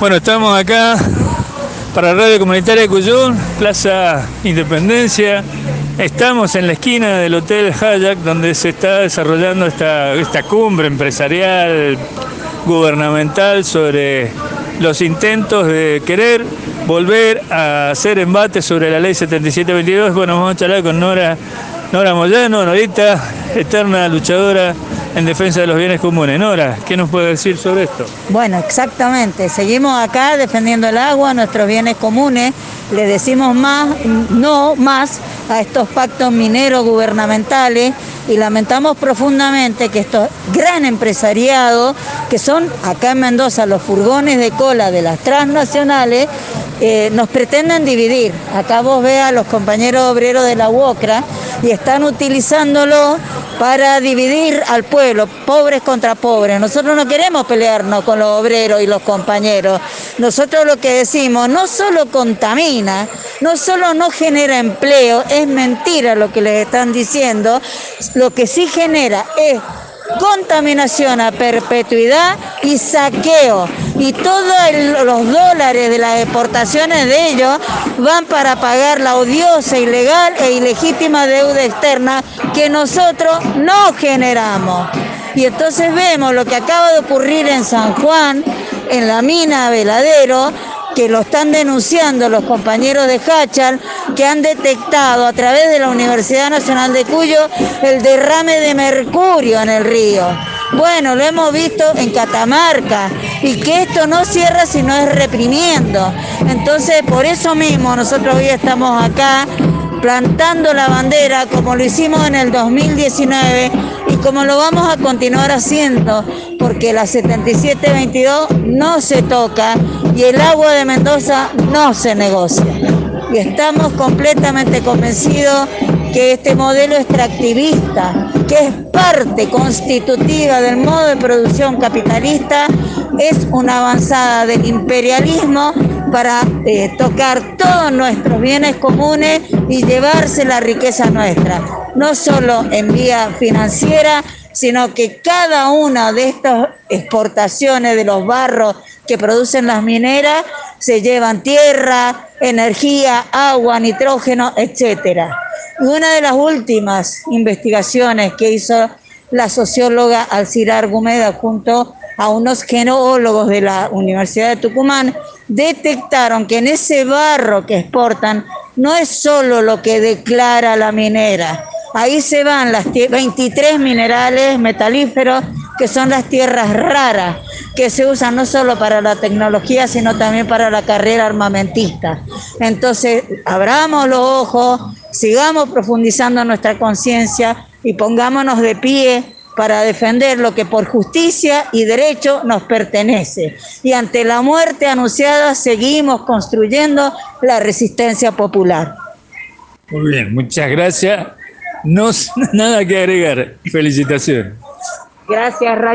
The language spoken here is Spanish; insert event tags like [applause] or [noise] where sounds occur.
Bueno, estamos acá para Radio Comunitaria Cuyún, Plaza Independencia. Estamos en la esquina del Hotel Hayak, donde se está desarrollando esta, esta cumbre empresarial gubernamental sobre los intentos de querer volver a hacer embate sobre la ley 7722. Bueno, vamos a charlar con Nora, Nora Moyano, Norita, eterna luchadora en defensa de los bienes comunes. Nora, ¿qué nos puede decir sobre esto? Bueno, exactamente. Seguimos acá defendiendo el agua, nuestros bienes comunes. Le decimos más, no más a estos pactos mineros gubernamentales y lamentamos profundamente que estos gran empresariados, que son acá en Mendoza los furgones de cola de las transnacionales, eh, nos pretenden dividir. Acá vos ve a los compañeros obreros de la UOCRA y están utilizándolo para dividir al pueblo, pobres contra pobres. Nosotros no queremos pelearnos con los obreros y los compañeros. Nosotros lo que decimos no solo contamina, no solo no genera empleo, es mentira lo que les están diciendo, lo que sí genera es contaminación a perpetuidad y saqueo. Y todos los dólares de las exportaciones de ellos van para pagar la odiosa, ilegal e ilegítima deuda externa que nosotros no generamos. Y entonces vemos lo que acaba de ocurrir en San Juan, en la mina Veladero, que lo están denunciando los compañeros de Hachal, que han detectado a través de la Universidad Nacional de Cuyo el derrame de mercurio en el río. Bueno, lo hemos visto en Catamarca y que esto no cierra si no es reprimiendo. Entonces, por eso mismo nosotros hoy estamos acá plantando la bandera como lo hicimos en el 2019 y como lo vamos a continuar haciendo, porque la 7722 no se toca y el agua de Mendoza no se negocia. Y estamos completamente convencidos que este modelo extractivista, que es parte constitutiva del modo de producción capitalista, es una avanzada del imperialismo para eh, tocar todos nuestros bienes comunes y llevarse la riqueza nuestra, no solo en vía financiera, sino que cada una de estas exportaciones de los barros que producen las mineras se llevan tierra, energía, agua, nitrógeno, etcétera. Y una de las últimas investigaciones que hizo la socióloga Alcira Gumeda junto a unos geólogos de la Universidad de Tucumán, detectaron que en ese barro que exportan no es solo lo que declara la minera, ahí se van las 23 minerales metalíferos que son las tierras raras, que se usan no solo para la tecnología, sino también para la carrera armamentista. Entonces, abramos los ojos, sigamos profundizando nuestra conciencia y pongámonos de pie para defender lo que por justicia y derecho nos pertenece. Y ante la muerte anunciada seguimos construyendo la resistencia popular. Muy bien, muchas gracias. No [laughs] nada que agregar. Felicitaciones. Gracias,